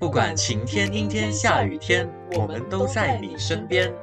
不管晴天、阴天、下雨天，我们都在你身边。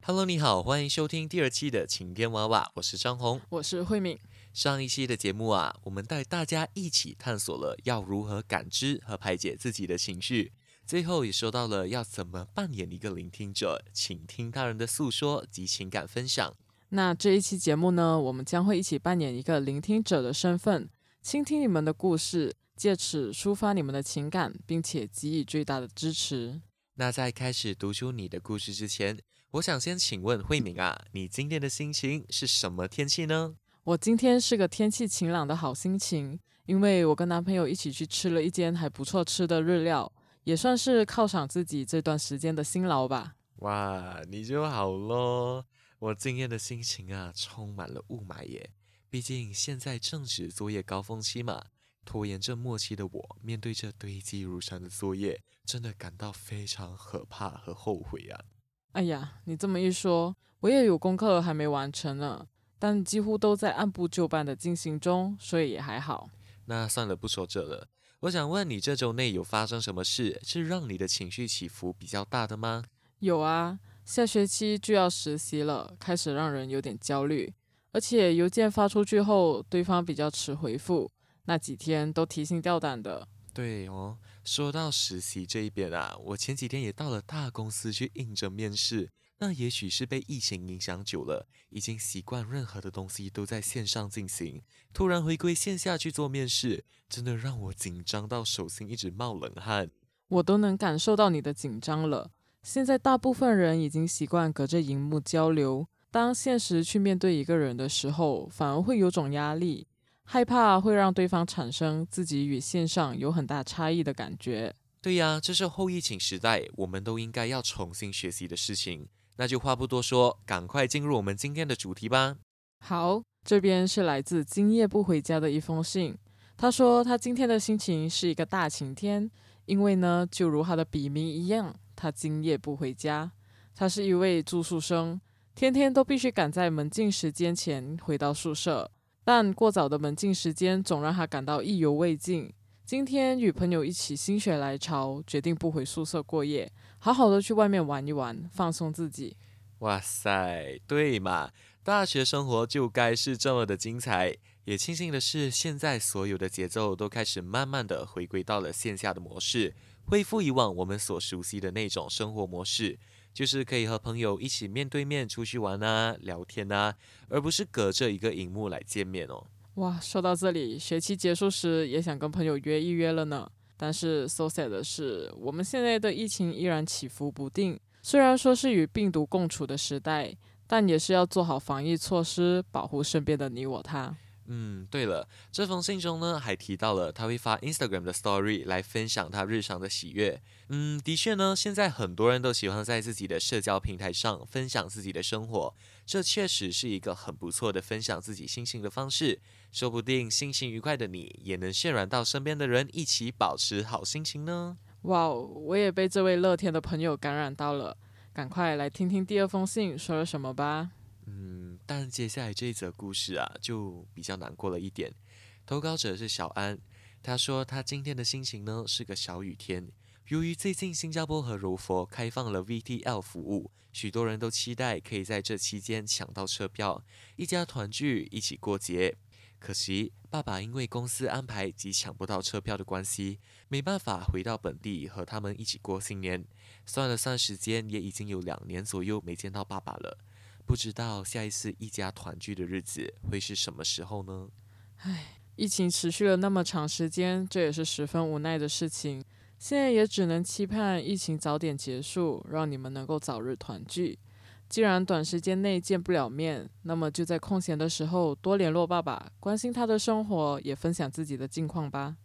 Hello，你好，欢迎收听第二期的晴天娃娃，我是张红，我是慧敏。上一期的节目啊，我们带大家一起探索了要如何感知和排解自己的情绪，最后也说到了要怎么扮演一个聆听者，倾听他人的诉说及情感分享。那这一期节目呢，我们将会一起扮演一个聆听者的身份，倾听你们的故事。借此抒发你们的情感，并且给予最大的支持。那在开始读出你的故事之前，我想先请问慧敏啊，你今天的心情是什么天气呢？我今天是个天气晴朗的好心情，因为我跟男朋友一起去吃了一间还不错吃的日料，也算是犒赏自己这段时间的辛劳吧。哇，你就好咯。我今天的心情啊，充满了雾霾耶，毕竟现在正值作业高峰期嘛。拖延症末期的我，面对这堆积如山的作业，真的感到非常可怕和后悔啊！哎呀，你这么一说，我也有功课还没完成呢，但几乎都在按部就班的进行中，所以也还好。那算了，不说这了。我想问你，这周内有发生什么事，是让你的情绪起伏比较大的吗？有啊，下学期就要实习了，开始让人有点焦虑，而且邮件发出去后，对方比较迟回复。那几天都提心吊胆的。对哦，说到实习这一边啊，我前几天也到了大公司去应征面试。那也许是被疫情影响久了，已经习惯任何的东西都在线上进行，突然回归线下去做面试，真的让我紧张到手心一直冒冷汗。我都能感受到你的紧张了。现在大部分人已经习惯隔着荧幕交流，当现实去面对一个人的时候，反而会有种压力。害怕会让对方产生自己与线上有很大差异的感觉。对呀，这是后疫情时代，我们都应该要重新学习的事情。那就话不多说，赶快进入我们今天的主题吧。好，这边是来自今夜不回家的一封信。他说他今天的心情是一个大晴天，因为呢，就如他的笔名一样，他今夜不回家。他是一位住宿生，天天都必须赶在门禁时间前回到宿舍。但过早的门禁时间总让他感到意犹未尽。今天与朋友一起心血来潮，决定不回宿舍过夜，好好的去外面玩一玩，放松自己。哇塞，对嘛，大学生活就该是这么的精彩。也庆幸的是，现在所有的节奏都开始慢慢的回归到了线下的模式，恢复以往我们所熟悉的那种生活模式。就是可以和朋友一起面对面出去玩啊、聊天啊，而不是隔着一个荧幕来见面哦。哇，说到这里，学期结束时也想跟朋友约一约了呢。但是 so sad 的是，我们现在的疫情依然起伏不定。虽然说是与病毒共处的时代，但也是要做好防疫措施，保护身边的你我他。嗯，对了，这封信中呢还提到了他会发 Instagram 的 Story 来分享他日常的喜悦。嗯，的确呢，现在很多人都喜欢在自己的社交平台上分享自己的生活，这确实是一个很不错的分享自己心情的方式。说不定心情愉快的你也能渲染到身边的人，一起保持好心情呢。哇，我也被这位乐天的朋友感染到了，赶快来听听第二封信说了什么吧。嗯，但接下来这则故事啊，就比较难过了一点。投稿者是小安，他说他今天的心情呢是个小雨天。由于最近新加坡和柔佛开放了 VTL 服务，许多人都期待可以在这期间抢到车票，一家团聚，一起过节。可惜爸爸因为公司安排及抢不到车票的关系，没办法回到本地和他们一起过新年。算了算时间，也已经有两年左右没见到爸爸了。不知道下一次一家团聚的日子会是什么时候呢？唉，疫情持续了那么长时间，这也是十分无奈的事情。现在也只能期盼疫情早点结束，让你们能够早日团聚。既然短时间内见不了面，那么就在空闲的时候多联络爸爸，关心他的生活，也分享自己的近况吧。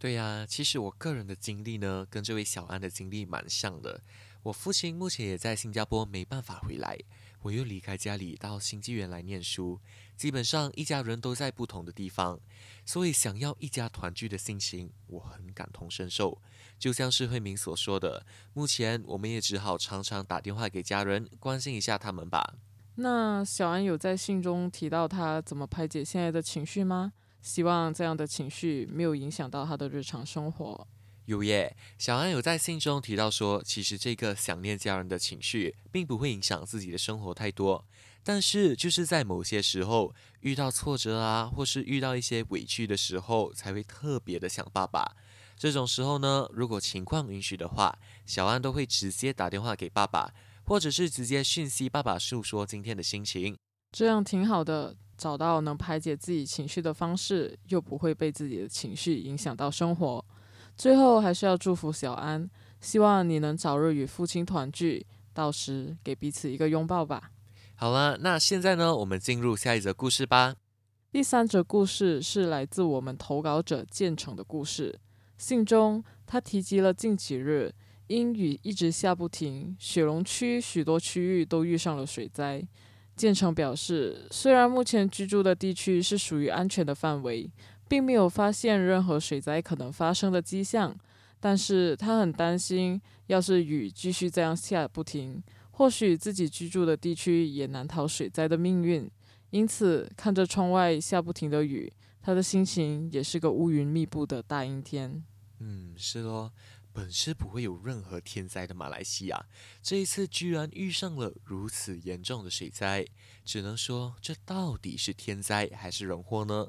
对呀，其实我个人的经历呢，跟这位小安的经历蛮像的。我父亲目前也在新加坡，没办法回来。我又离开家里到新纪元来念书，基本上一家人都在不同的地方，所以想要一家团聚的心情，我很感同身受。就像是慧明所说的，目前我们也只好常常打电话给家人，关心一下他们吧。那小安有在信中提到他怎么排解现在的情绪吗？希望这样的情绪没有影响到他的日常生活。有耶，小安有在信中提到说，其实这个想念家人的情绪，并不会影响自己的生活太多。但是就是在某些时候遇到挫折啊，或是遇到一些委屈的时候，才会特别的想爸爸。这种时候呢，如果情况允许的话，小安都会直接打电话给爸爸，或者是直接讯息爸爸诉说今天的心情。这样挺好的，找到能排解自己情绪的方式，又不会被自己的情绪影响到生活。最后还是要祝福小安，希望你能早日与父亲团聚，到时给彼此一个拥抱吧。好了，那现在呢，我们进入下一则故事吧。第三则故事是来自我们投稿者建成的故事。信中他提及了近几日因雨一直下不停，雪龙区许多区域都遇上了水灾。建成表示，虽然目前居住的地区是属于安全的范围。并没有发现任何水灾可能发生的迹象，但是他很担心，要是雨继续这样下不停，或许自己居住的地区也难逃水灾的命运。因此，看着窗外下不停的雨，他的心情也是个乌云密布的大阴天。嗯，是咯，本是不会有任何天灾的马来西亚，这一次居然遇上了如此严重的水灾，只能说这到底是天灾还是人祸呢？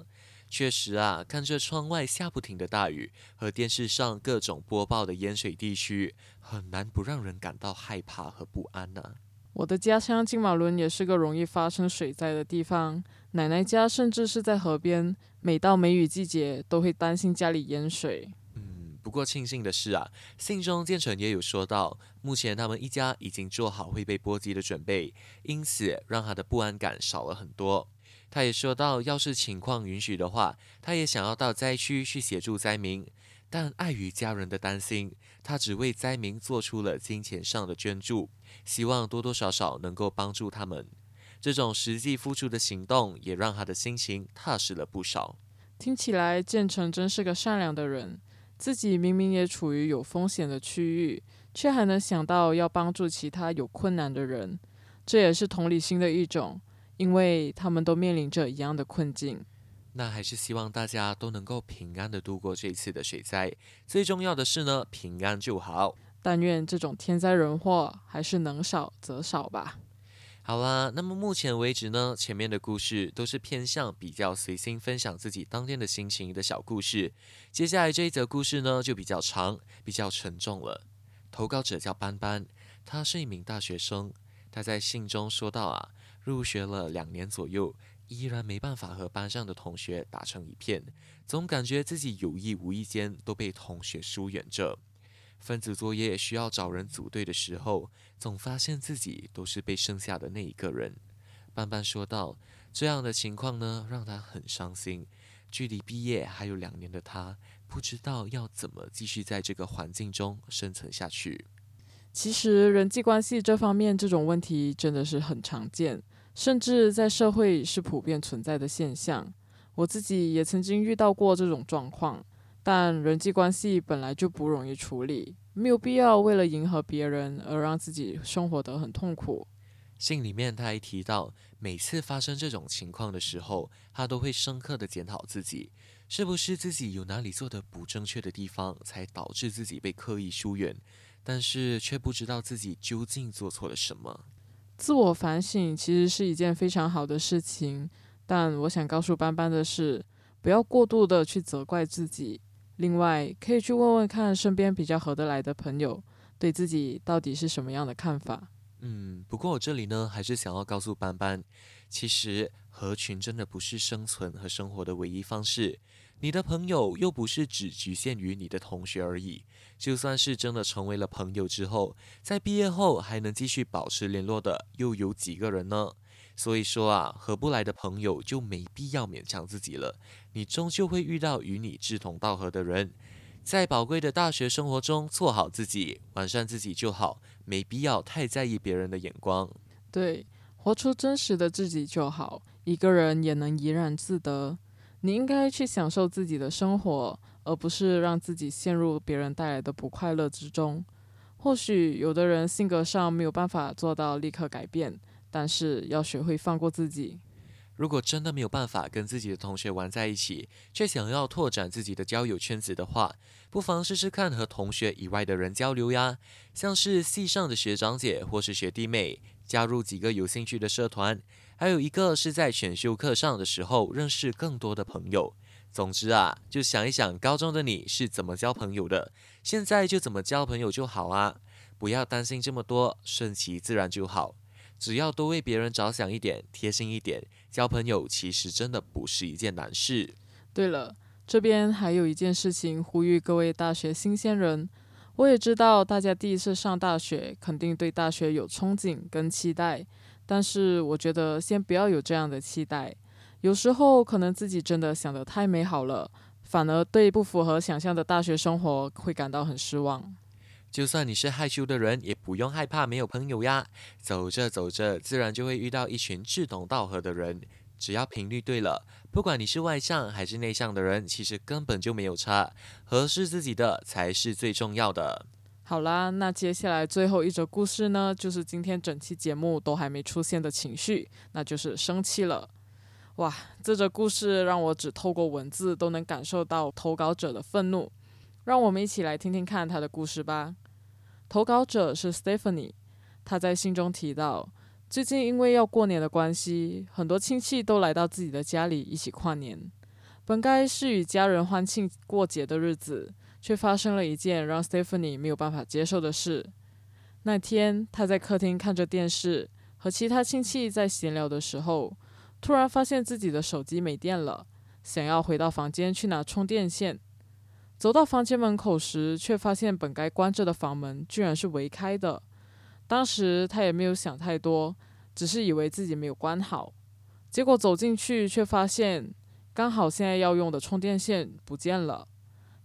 确实啊，看着窗外下不停的大雨和电视上各种播报的淹水地区，很难不让人感到害怕和不安呢。我的家乡金马伦也是个容易发生水灾的地方，奶奶家甚至是在河边，每到梅雨季节都会担心家里淹水。嗯，不过庆幸的是啊，信中建成也有说到，目前他们一家已经做好会被波及的准备，因此让他的不安感少了很多。他也说到，要是情况允许的话，他也想要到灾区去协助灾民，但碍于家人的担心，他只为灾民做出了金钱上的捐助，希望多多少少能够帮助他们。这种实际付出的行动，也让他的心情踏实了不少。听起来建成真是个善良的人，自己明明也处于有风险的区域，却还能想到要帮助其他有困难的人，这也是同理心的一种。因为他们都面临着一样的困境，那还是希望大家都能够平安的度过这一次的水灾。最重要的是呢，平安就好。但愿这种天灾人祸还是能少则少吧。好啦，那么目前为止呢，前面的故事都是偏向比较随心分享自己当天的心情的小故事。接下来这一则故事呢，就比较长，比较沉重了。投稿者叫斑斑，他是一名大学生。他在信中说到啊。入学了两年左右，依然没办法和班上的同学打成一片，总感觉自己有意无意间都被同学疏远着。分组作业需要找人组队的时候，总发现自己都是被剩下的那一个人。班班说道：“这样的情况呢，让他很伤心。距离毕业还有两年的他，不知道要怎么继续在这个环境中生存下去。”其实人际关系这方面，这种问题真的是很常见。甚至在社会是普遍存在的现象，我自己也曾经遇到过这种状况。但人际关系本来就不容易处理，没有必要为了迎合别人而让自己生活得很痛苦。信里面他还提到，每次发生这种情况的时候，他都会深刻的检讨自己，是不是自己有哪里做的不正确的地方，才导致自己被刻意疏远，但是却不知道自己究竟做错了什么。自我反省其实是一件非常好的事情，但我想告诉班班的是，不要过度的去责怪自己。另外，可以去问问看身边比较合得来的朋友，对自己到底是什么样的看法。嗯，不过我这里呢，还是想要告诉班班，其实合群真的不是生存和生活的唯一方式。你的朋友又不是只局限于你的同学而已，就算是真的成为了朋友之后，在毕业后还能继续保持联络的又有几个人呢？所以说啊，合不来的朋友就没必要勉强自己了，你终究会遇到与你志同道合的人。在宝贵的大学生活中，做好自己，完善自己就好，没必要太在意别人的眼光。对，活出真实的自己就好，一个人也能怡然自得。你应该去享受自己的生活，而不是让自己陷入别人带来的不快乐之中。或许有的人性格上没有办法做到立刻改变，但是要学会放过自己。如果真的没有办法跟自己的同学玩在一起，却想要拓展自己的交友圈子的话，不妨试试看和同学以外的人交流呀，像是系上的学长姐或是学弟妹，加入几个有兴趣的社团，还有一个是在选修课上的时候认识更多的朋友。总之啊，就想一想高中的你是怎么交朋友的，现在就怎么交朋友就好啊，不要担心这么多，顺其自然就好。只要多为别人着想一点，贴心一点，交朋友其实真的不是一件难事。对了，这边还有一件事情呼吁各位大学新鲜人。我也知道大家第一次上大学，肯定对大学有憧憬跟期待，但是我觉得先不要有这样的期待。有时候可能自己真的想得太美好了，反而对不符合想象的大学生活会感到很失望。就算你是害羞的人，也不用害怕没有朋友呀。走着走着，自然就会遇到一群志同道合的人。只要频率对了，不管你是外向还是内向的人，其实根本就没有差。合适自己的才是最重要的。好啦，那接下来最后一则故事呢，就是今天整期节目都还没出现的情绪，那就是生气了。哇，这则故事让我只透过文字都能感受到投稿者的愤怒。让我们一起来听听看他的故事吧。投稿者是 Stephanie，他在信中提到，最近因为要过年的关系，很多亲戚都来到自己的家里一起跨年。本该是与家人欢庆过节的日子，却发生了一件让 Stephanie 没有办法接受的事。那天，他在客厅看着电视，和其他亲戚在闲聊的时候，突然发现自己的手机没电了，想要回到房间去拿充电线。走到房间门口时，却发现本该关着的房门居然是围开的。当时他也没有想太多，只是以为自己没有关好。结果走进去，却发现刚好现在要用的充电线不见了。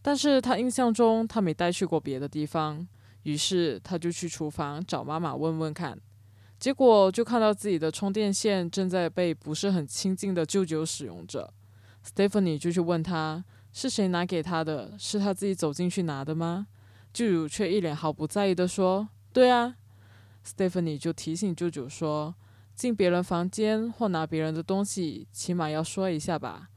但是他印象中他没带去过别的地方，于是他就去厨房找妈妈问问看。结果就看到自己的充电线正在被不是很亲近的舅舅使用着。Stephanie 就去问他。是谁拿给他的？是他自己走进去拿的吗？舅舅却一脸毫不在意的说：“对啊。”Stephanie 就提醒舅舅说：“进别人房间或拿别人的东西，起码要说一下吧。”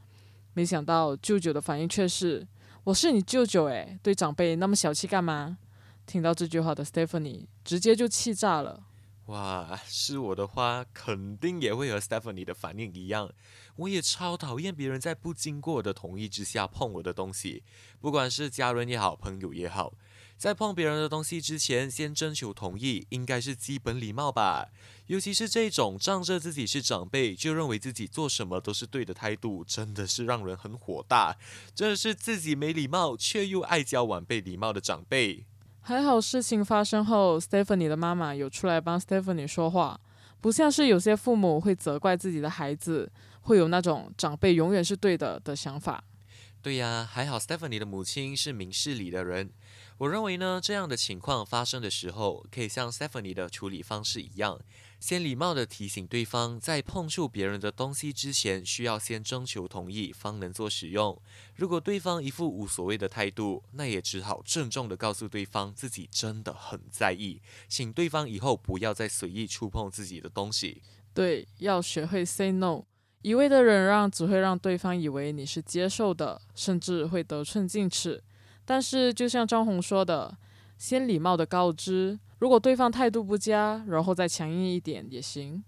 没想到舅舅的反应却是：“我是你舅舅诶，对长辈那么小气干嘛？”听到这句话的 Stephanie 直接就气炸了。哇，是我的话，肯定也会和 Stephanie 的反应一样。我也超讨厌别人在不经过我的同意之下碰我的东西，不管是家人也好，朋友也好，在碰别人的东西之前，先征求同意，应该是基本礼貌吧。尤其是这种仗着自己是长辈，就认为自己做什么都是对的态度，真的是让人很火大。真的是自己没礼貌，却又爱教晚辈礼貌的长辈。还好事情发生后，Stephanie 的妈妈有出来帮 Stephanie 说话，不像是有些父母会责怪自己的孩子，会有那种长辈永远是对的的想法。对呀，还好 Stephanie 的母亲是明事理的人。我认为呢，这样的情况发生的时候，可以像 Stephanie 的处理方式一样。先礼貌地提醒对方，在碰触别人的东西之前，需要先征求同意，方能做使用。如果对方一副无所谓的态度，那也只好郑重地告诉对方自己真的很在意，请对方以后不要再随意触碰自己的东西。对，要学会 say no。一味的忍让只会让对方以为你是接受的，甚至会得寸进尺。但是，就像张红说的，先礼貌的告知。如果对方态度不佳，然后再强硬一点也行。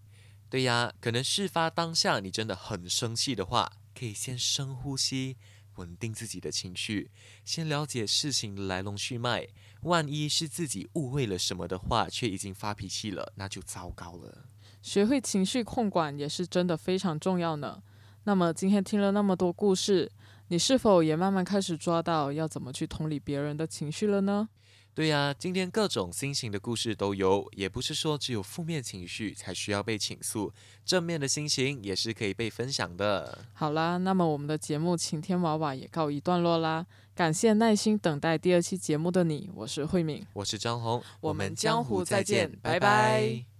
对呀，可能事发当下你真的很生气的话，可以先深呼吸，稳定自己的情绪，先了解事情的来龙去脉。万一是自己误会了什么的话，却已经发脾气了，那就糟糕了。学会情绪控管也是真的非常重要呢。那么今天听了那么多故事，你是否也慢慢开始抓到要怎么去同理别人的情绪了呢？对呀，今天各种心情的故事都有，也不是说只有负面情绪才需要被倾诉，正面的心情也是可以被分享的。好啦，那么我们的节目《晴天娃娃》也告一段落啦，感谢耐心等待第二期节目的你，我是慧敏，我是张红，我们江湖再见，拜拜。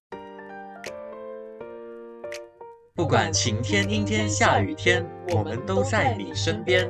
不管晴天、阴天、下雨天，我们都在你身边。